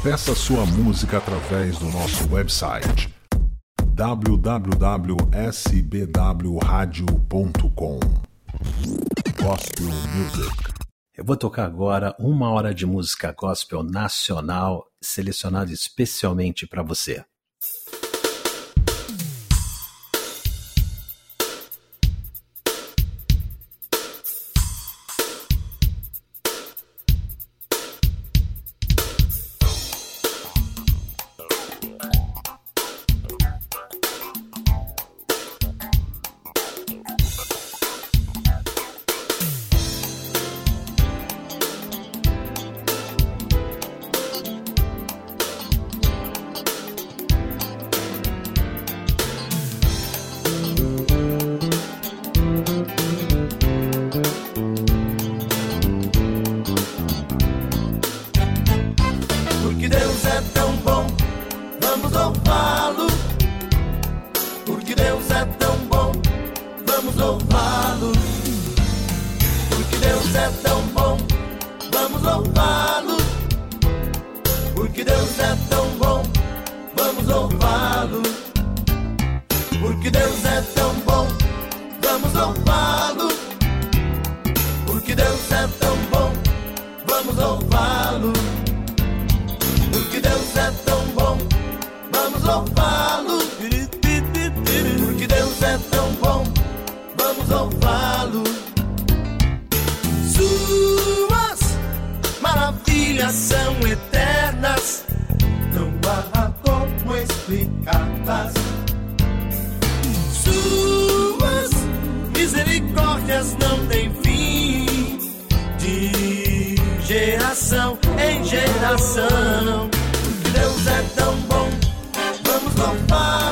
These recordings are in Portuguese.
Peça sua música através do nosso website www.sbwradio.com Gospel Music. Eu vou tocar agora uma hora de música gospel nacional selecionada especialmente para você. on.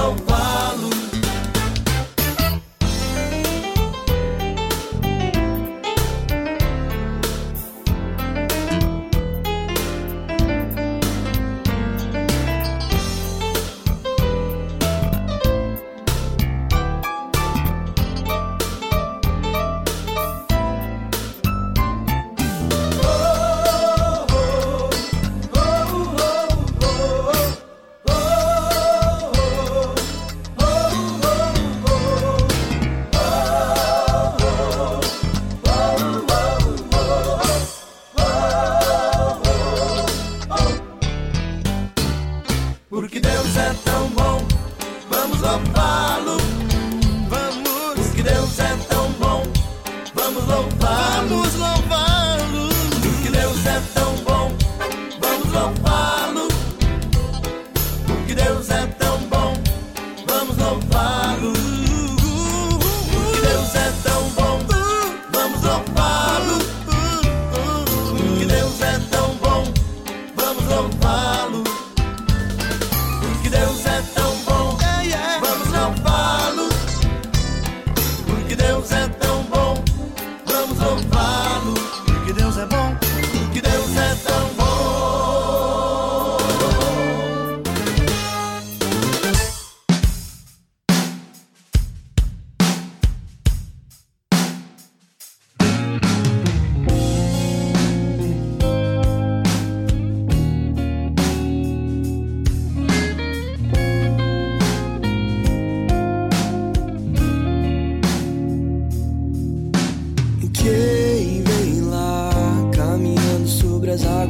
Oh.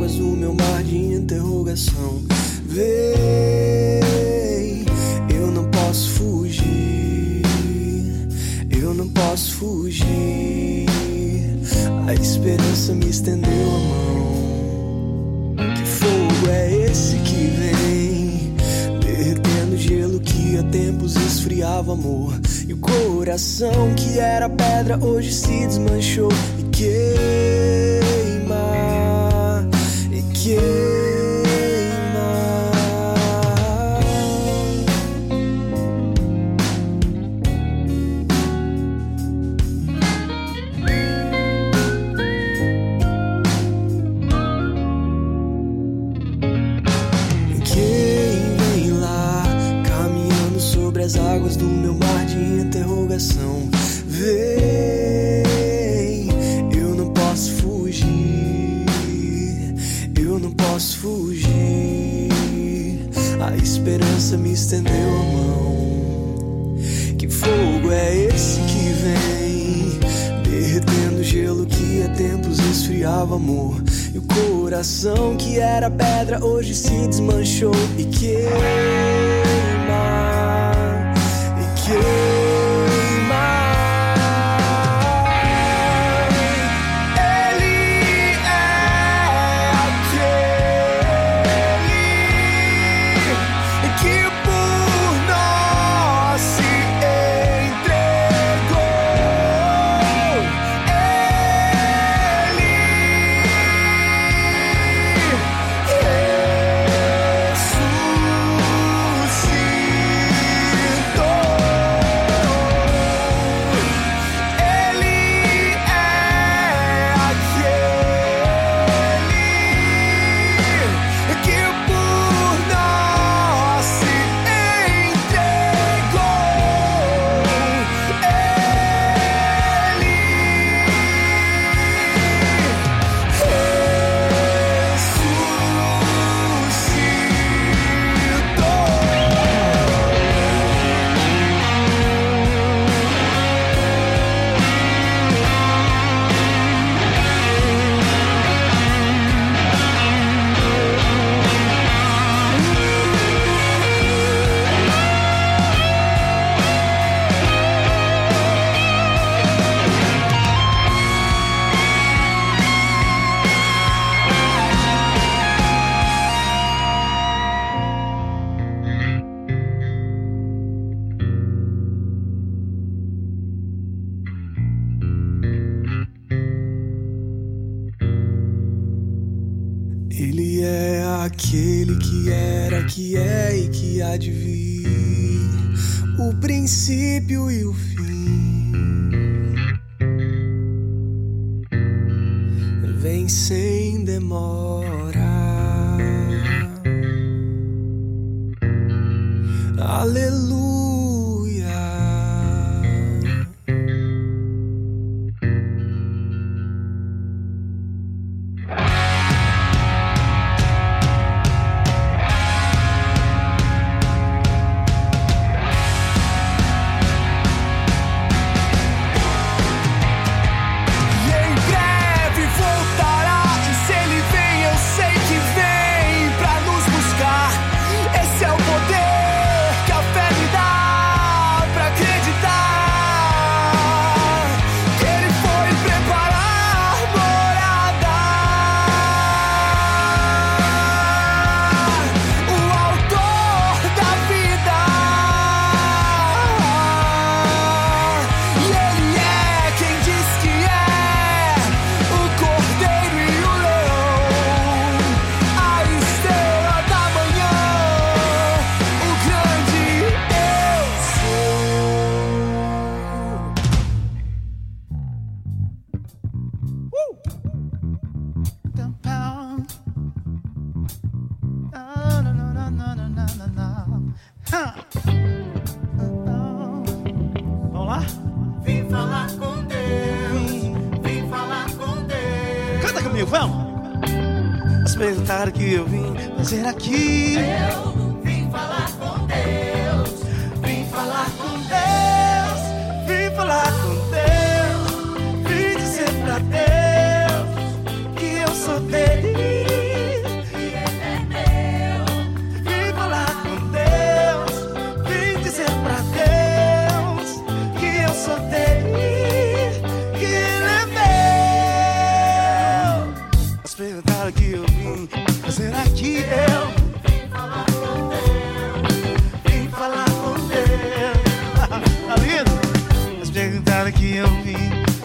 enigmas, o meu mar de interrogação. Vem, eu não posso fugir, eu não posso fugir. A esperança me estendeu a mão. Que fogo é esse que vem? Derretendo gelo que há tempos esfriava amor. E o coração que era pedra hoje se desmanchou. E que you.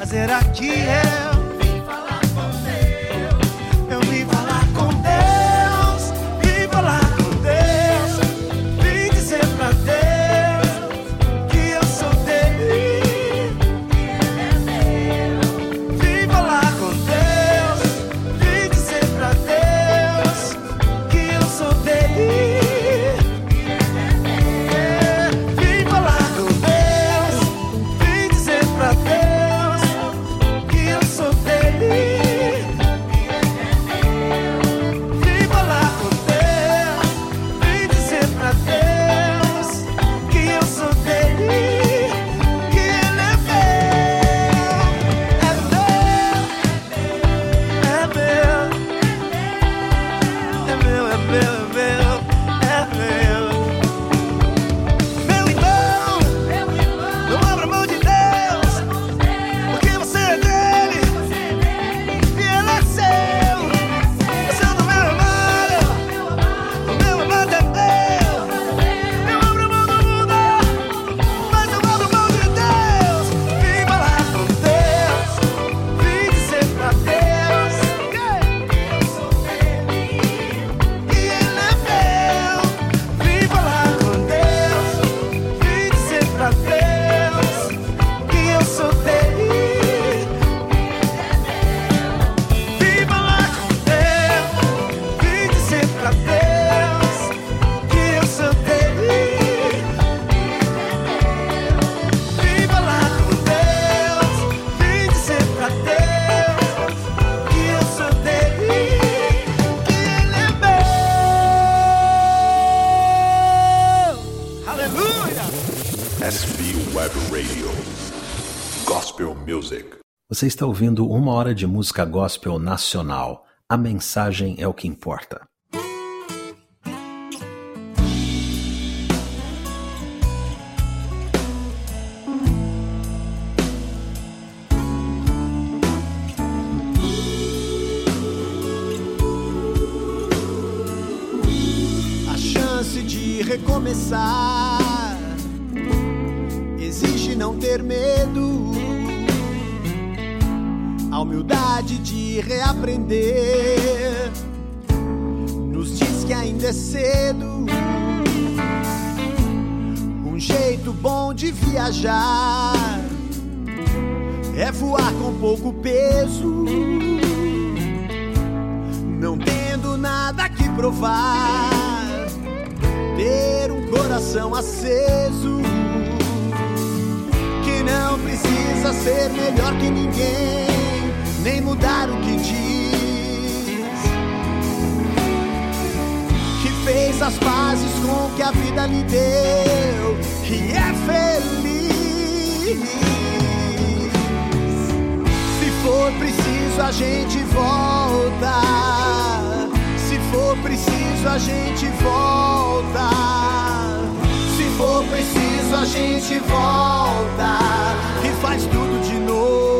Mas será que é? Gospel Music. Você está ouvindo uma hora de música gospel nacional. A mensagem é o que importa. A chance de recomeçar exige não ter medo a humildade de reaprender. Nos diz que ainda é cedo, um jeito bom de viajar é voar com pouco peso, não tendo nada que provar, ter um coração aceso que não precisa ser melhor que ninguém nem mudar o que diz. Que fez as pazes com o que a vida lhe deu e é feliz. Se for preciso, a gente volta. Se for preciso, a gente volta. Se for preciso, a gente volta e faz tudo de novo.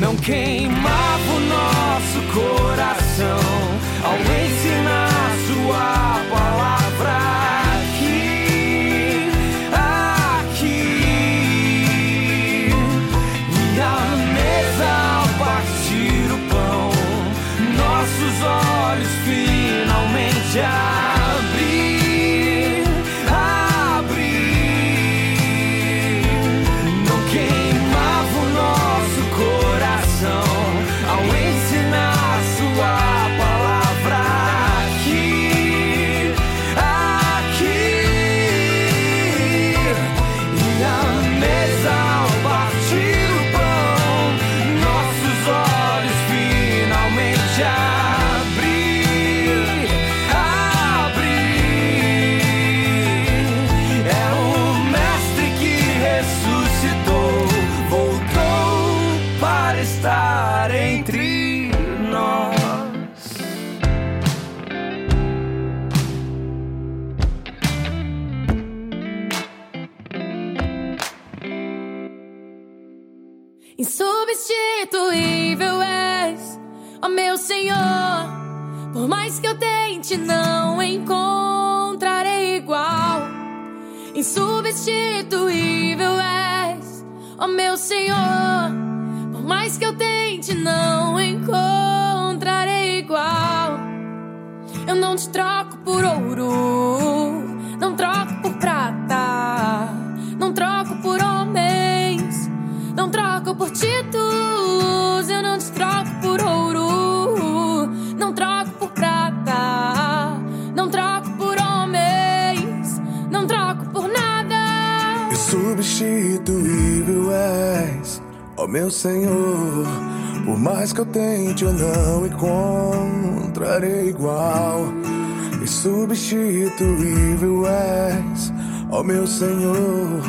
não queimava o nosso coração ao ensinar. Senhor. Por mais que eu tente, não encontrarei igual. Eu não te troco meu Senhor. Por mais que eu tente, eu não encontrarei igual. Insubstituível és, ó meu Senhor.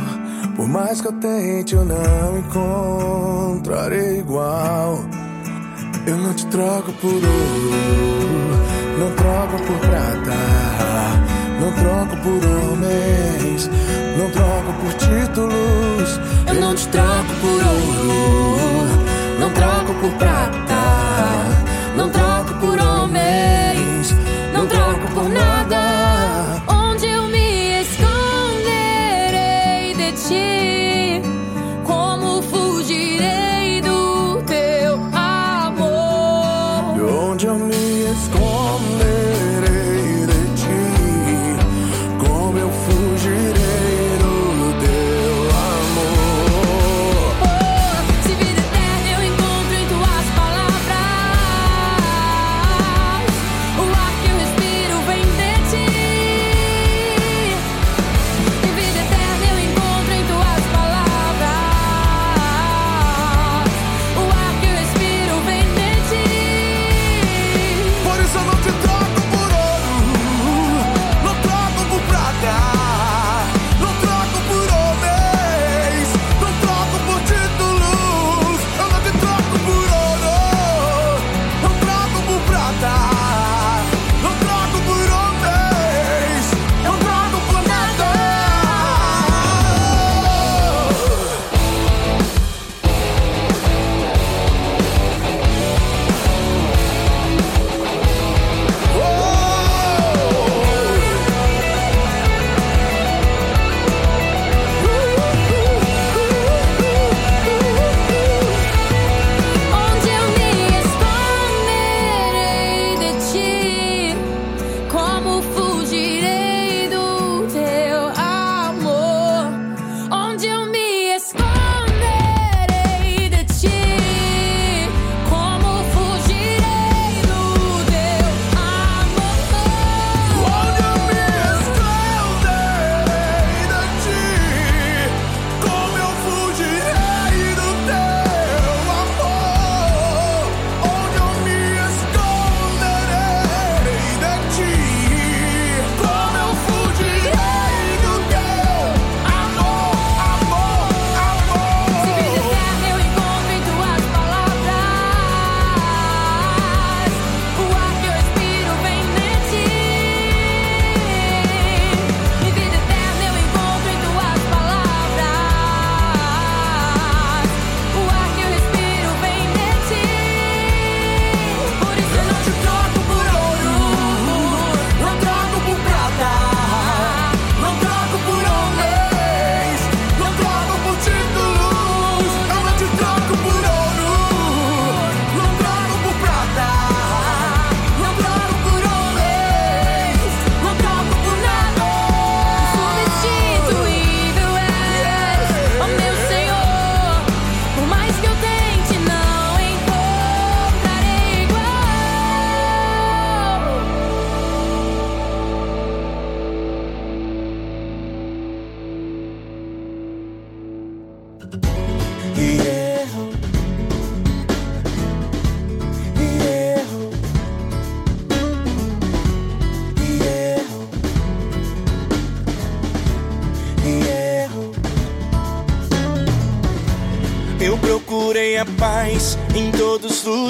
Por mais que eu tente, eu não encontrarei igual. Eu não te troco por ouro, não troco por prata, não troco por homens, não troco por títulos. Eu não te troco por ouro, não troco por prata, não troco por homens, não troco por nada.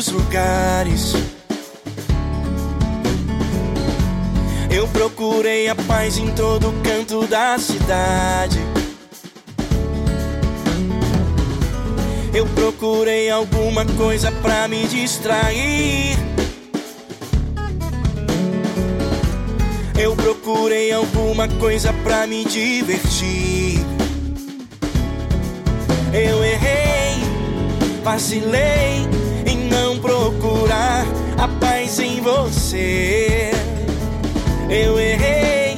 Lugares. Eu procurei a paz em todo canto da cidade. Eu procurei alguma coisa pra me distrair. Eu procurei alguma coisa pra me divertir. Eu errei, vacilei procurar a paz em você. Eu errei,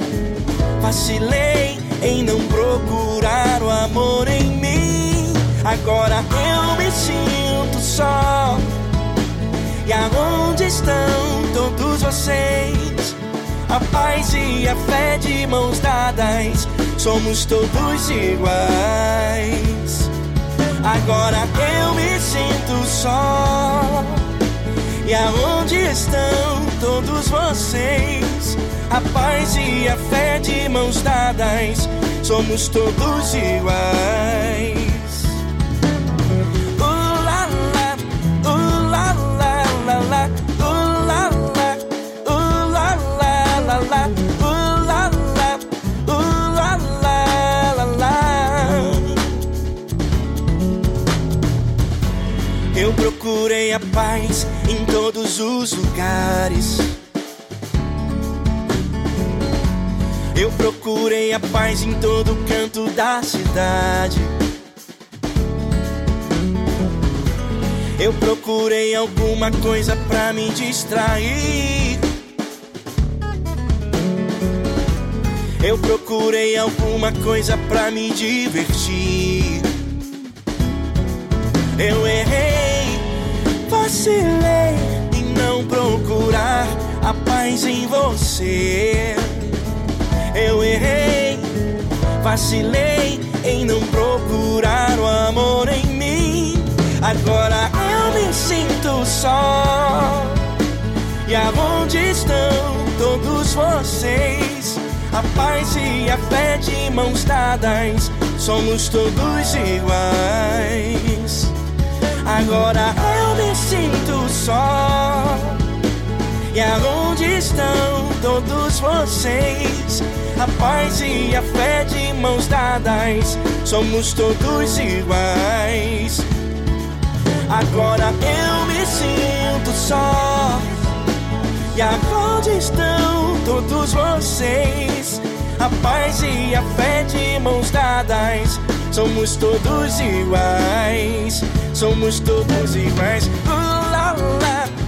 vacilei em não procurar o amor em mim. Agora eu me sinto só. E aonde estão todos vocês? A paz e a fé de mãos dadas, somos todos iguais. Agora eu me sinto só. E aonde estão todos vocês? A paz e a fé de mãos dadas, somos todos iguais. Lugares. Eu procurei a paz em todo canto da cidade. Eu procurei alguma coisa pra me distrair. Eu procurei alguma coisa pra me divertir. Eu errei, vacilei procurar a paz em você. Eu errei, vacilei em não procurar o amor em mim. Agora eu me sinto só. E aonde estão todos vocês? A paz e a fé de mãos dadas, somos todos iguais. Agora eu me sinto só. E aonde estão todos vocês? A paz e a fé de mãos dadas, somos todos iguais. Agora eu me sinto só. E aonde estão todos vocês? A paz e a fé de mãos dadas, somos todos iguais. Somos todos iguais. life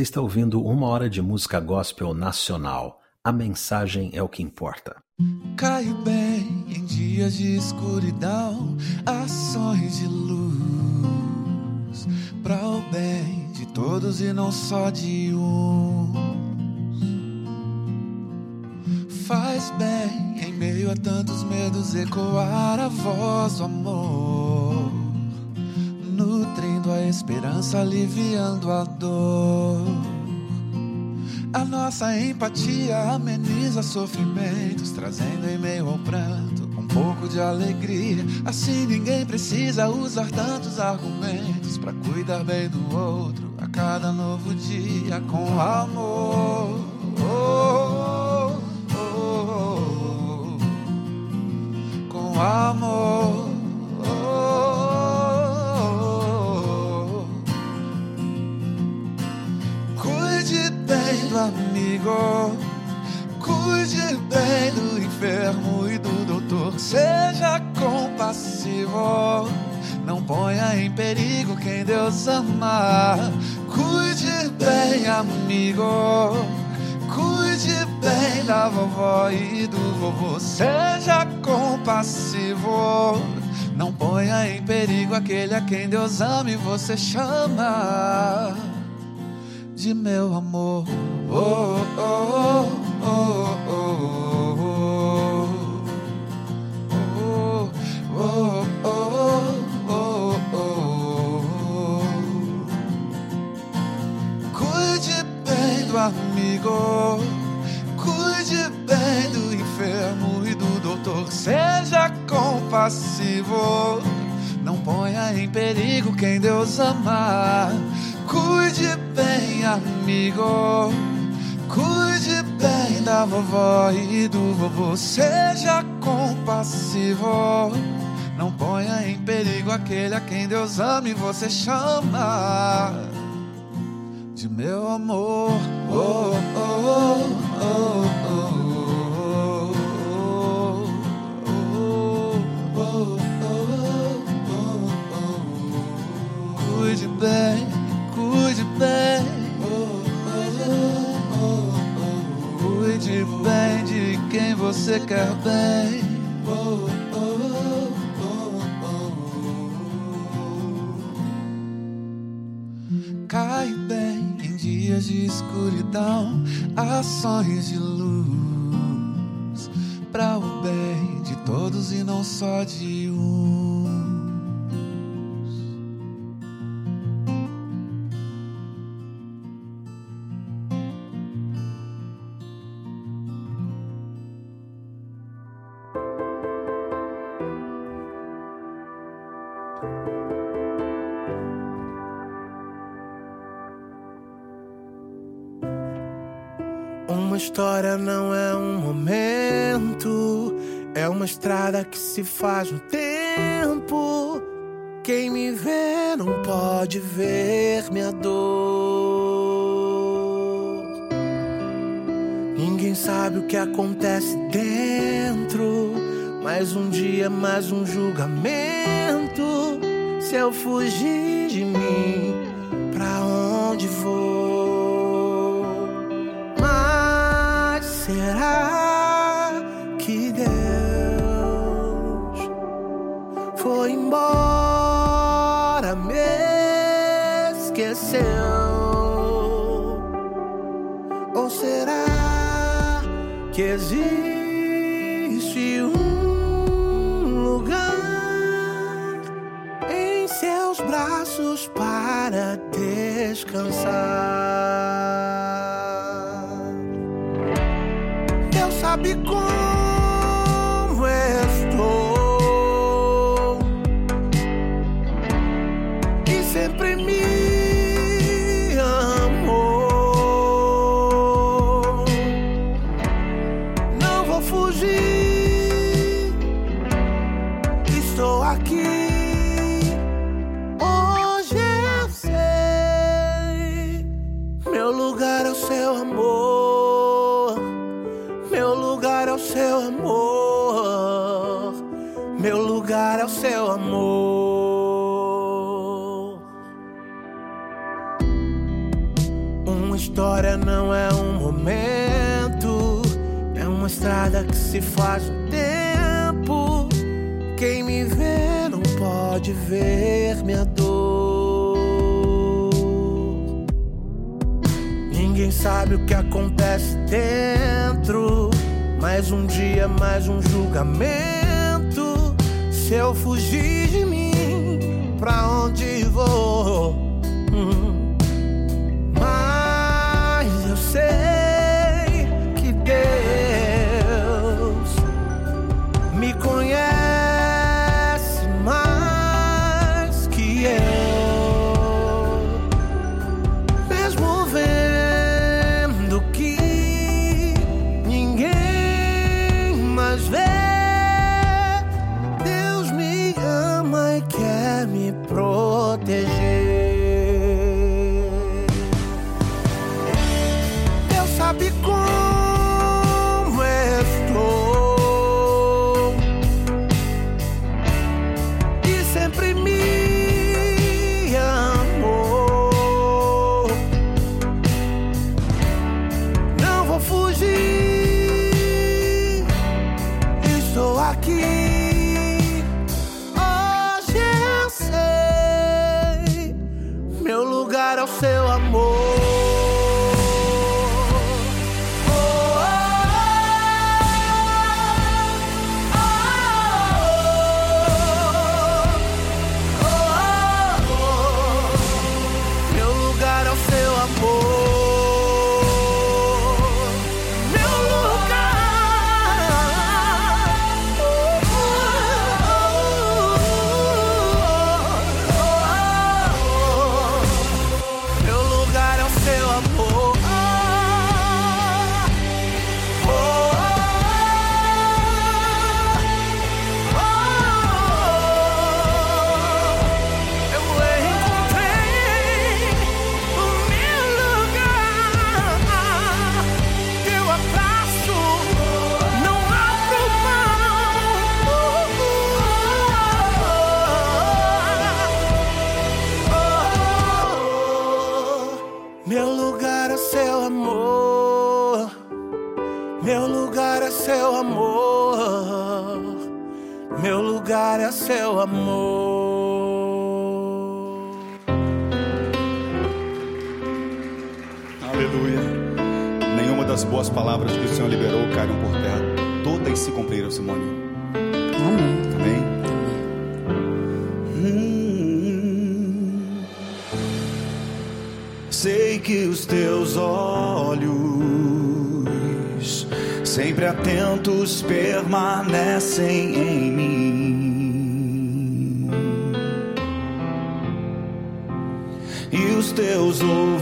Você está ouvindo uma hora de música gospel nacional. A mensagem é o que importa. Cai bem em dias de escuridão, ações de luz, para o bem de todos e não só de um. Faz bem em meio a tantos medos ecoar a voz do amor, nutrindo a esperança, aliviando a dor. A nossa empatia ameniza sofrimentos, trazendo em meio ao pranto um pouco de alegria. Assim ninguém precisa usar tantos argumentos para cuidar bem do outro a cada novo dia com amor. Oh, oh, oh, com amor. Amigo, cuide bem do enfermo e do doutor. Seja compassivo, não ponha em perigo quem Deus ama. Cuide bem, amigo, cuide bem da vovó e do vovô. Seja compassivo. Não ponha em perigo aquele a quem Deus ama e você chama de meu amor. Cuide bem, amigo. Cuide bem do enfermo e do doutor. Seja compassivo. Não ponha em perigo quem Deus ama. Cuide bem, amigo. Cuide bem da vovó e do vovô. Seja compassivo. Não ponha em perigo aquele a quem Deus ama e você chama história não é um momento, é uma estrada que se faz no tempo. Quem me vê não pode ver minha dor. Ninguém sabe o que acontece dentro. Mais um dia, mais um julgamento. Se eu fugir de mim, pra onde vou? Que Deus foi embora, me esqueceu? Ou será que existe um lugar em seus braços para descansar? I'll be gone. se faz um tempo. Quem me vê não pode ver minha dor. Ninguém sabe o que acontece dentro. Mais um dia, mais um julgamento. Se eu fugir de mim, pra onde vou? Hum. Mas eu sei as boas palavras que o Senhor liberou caíram por terra. Todas se cumpriram, Simone. Amém. Amém. Hum. Sei que os teus olhos, sempre atentos, permanecem em mim. E os teus ouvidos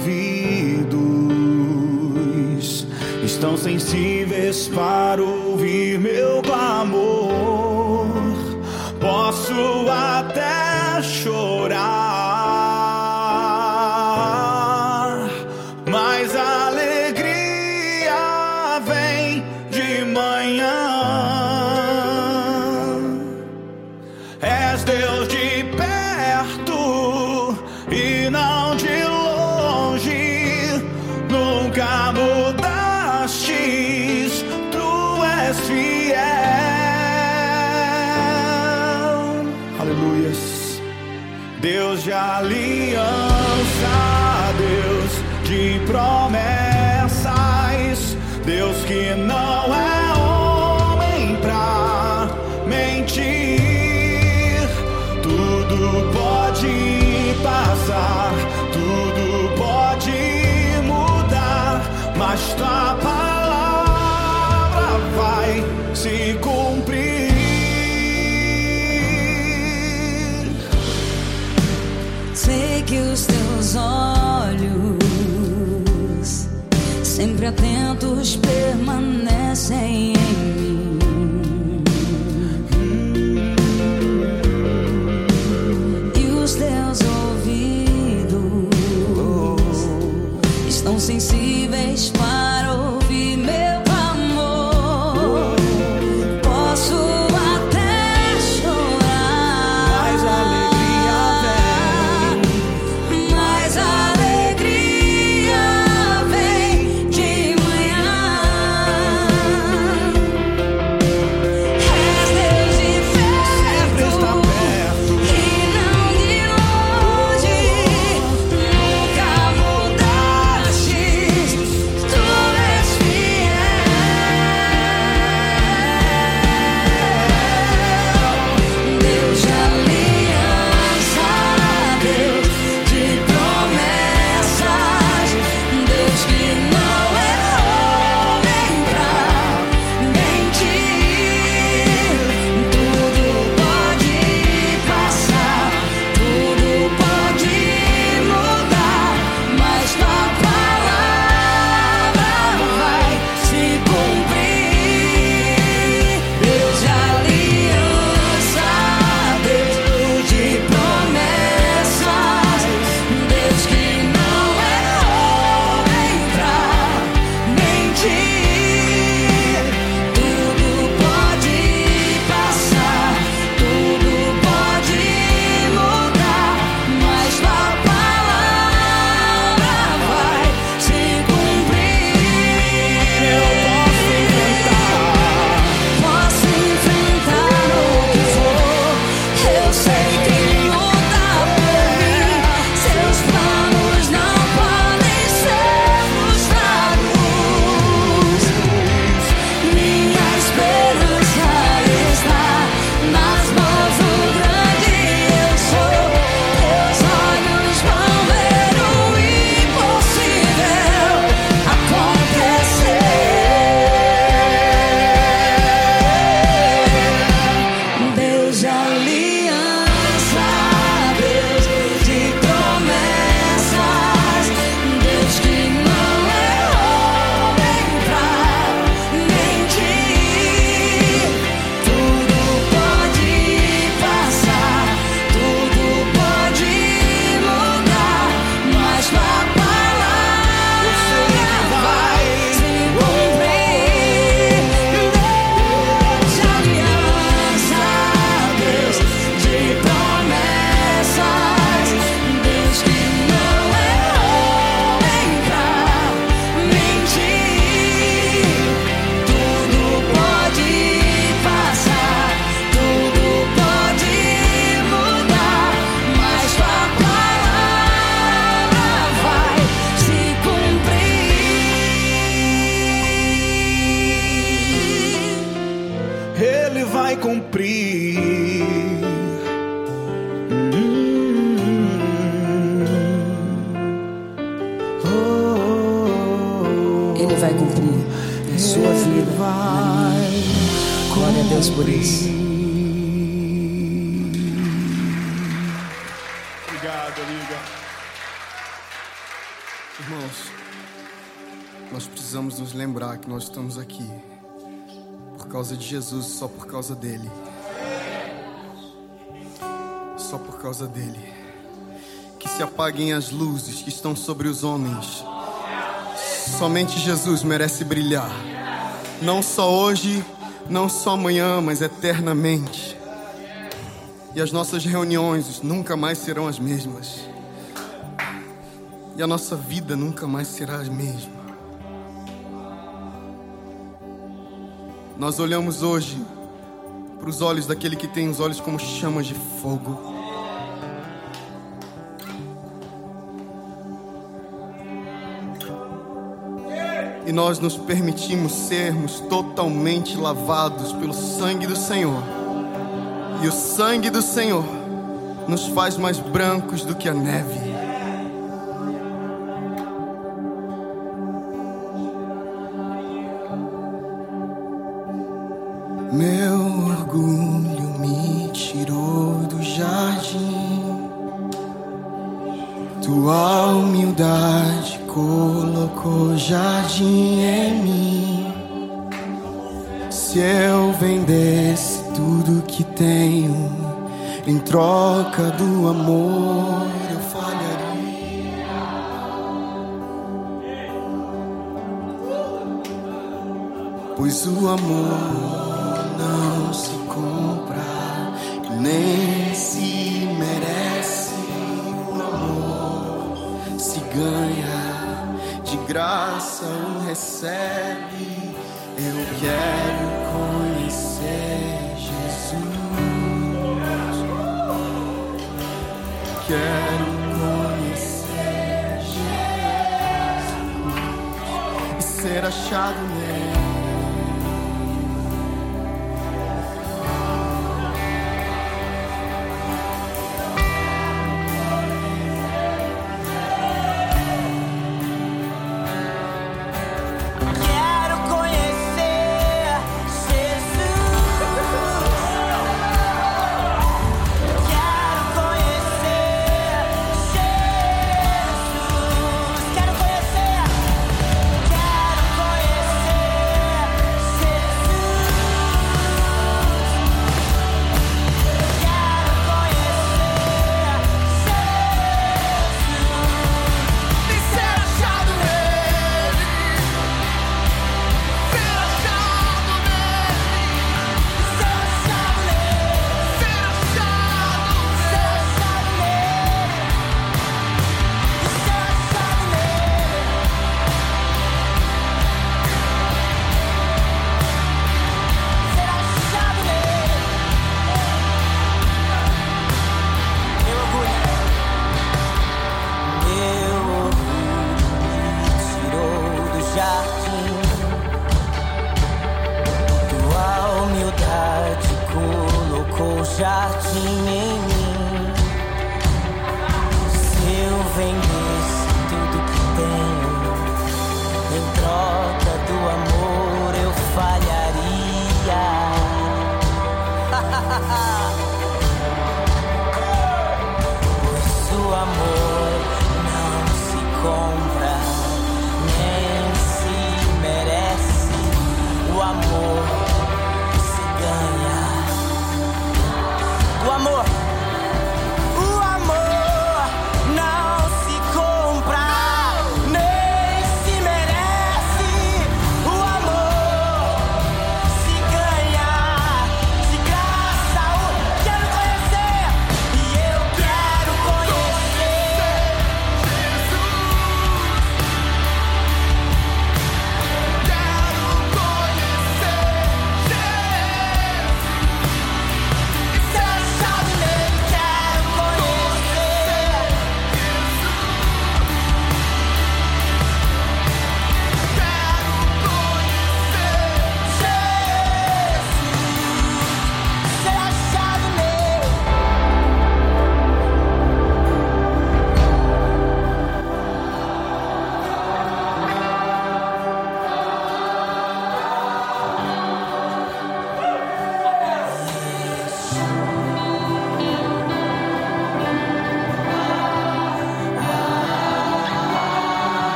estão sensíveis para ouvir meu clamor. atentos permanecem. Irmãos, nós precisamos nos lembrar que nós estamos aqui por causa de Jesus, só por causa dele. Só por causa dele. Que se apaguem as luzes que estão sobre os homens. Somente Jesus merece brilhar. Não só hoje, não só amanhã, mas eternamente. E as nossas reuniões nunca mais serão as mesmas. E a nossa vida nunca mais será a mesma. Nós olhamos hoje para os olhos daquele que tem os olhos como chamas de fogo. E nós nos permitimos sermos totalmente lavados pelo sangue do Senhor. E o sangue do Senhor nos faz mais brancos do que a neve. Eu quero conhecer Jesus. Quero conhecer Jesus e ser achado nele.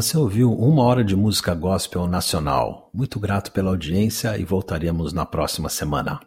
Você ouviu uma hora de música gospel nacional. Muito grato pela audiência e voltaremos na próxima semana.